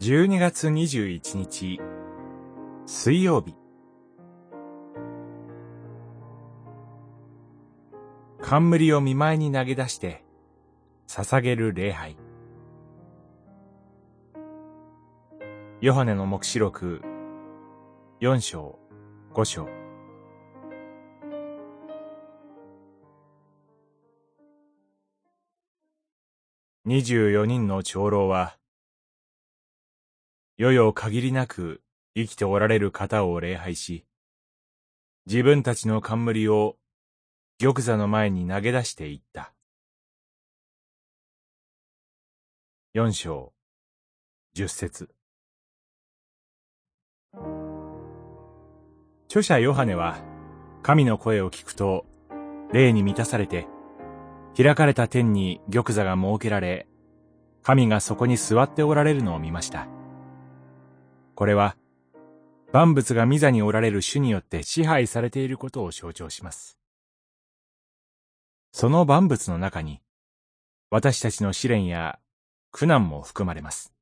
12月21日、水曜日。冠を見舞いに投げ出して、捧げる礼拝。ヨハネの目視録、4章、5章。24人の長老は、世々限りなく生きておられる方を礼拝し、自分たちの冠を玉座の前に投げ出していった。四章、十節。著者ヨハネは、神の声を聞くと、霊に満たされて、開かれた天に玉座が設けられ、神がそこに座っておられるのを見ました。これは、万物が御座におられる主によって支配されていることを象徴します。その万物の中に、私たちの試練や苦難も含まれます。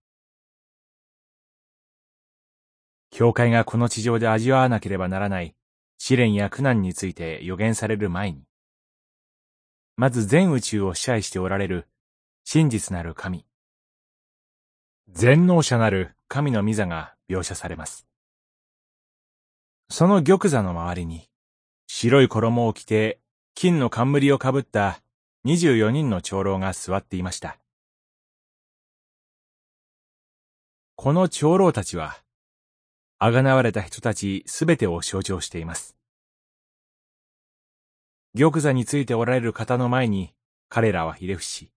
教会がこの地上で味わわなければならない試練や苦難について予言される前に、まず全宇宙を支配しておられる真実なる神、全能者なる神の御座が描写されます。その玉座の周りに、白い衣を着て金の冠をかぶった24人の長老が座っていました。この長老たちは、あがなわれた人たちすべてを象徴しています。玉座についておられる方の前に彼らはひれ伏し、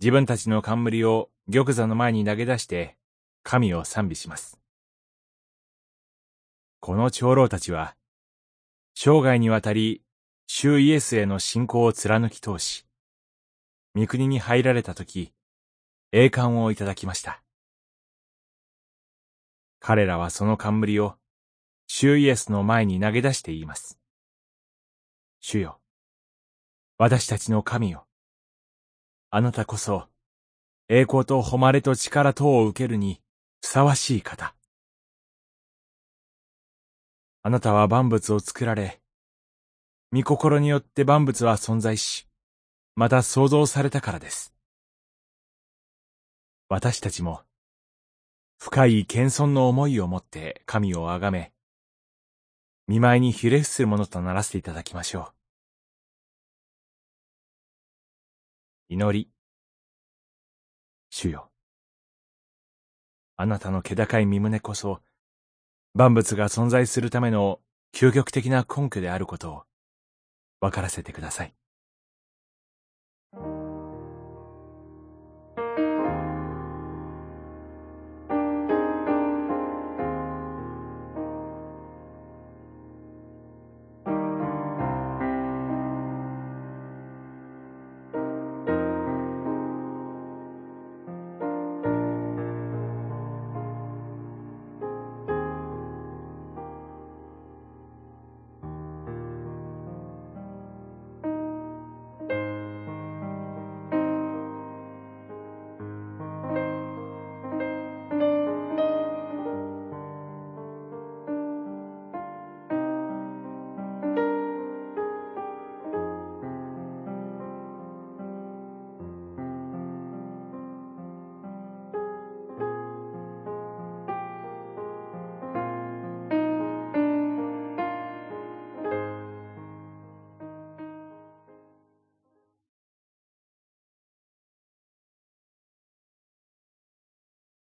自分たちの冠を玉座の前に投げ出して神を賛美します。この長老たちは、生涯にわたり、主イエスへの信仰を貫き通し、御国に入られたとき、栄冠をいただきました。彼らはその冠を、主イエスの前に投げ出して言います。主よ、私たちの神よ、あなたこそ、栄光と誉れと力等を受けるにふさわしい方。あなたは万物を作られ、御心によって万物は存在し、また創造されたからです。私たちも、深い謙遜の思いを持って神をあがめ、見舞いにひれ伏するものとならせていただきましょう。祈り。主よ。あなたの気高い身胸こそ、万物が存在するための究極的な根拠であることを分からせてください。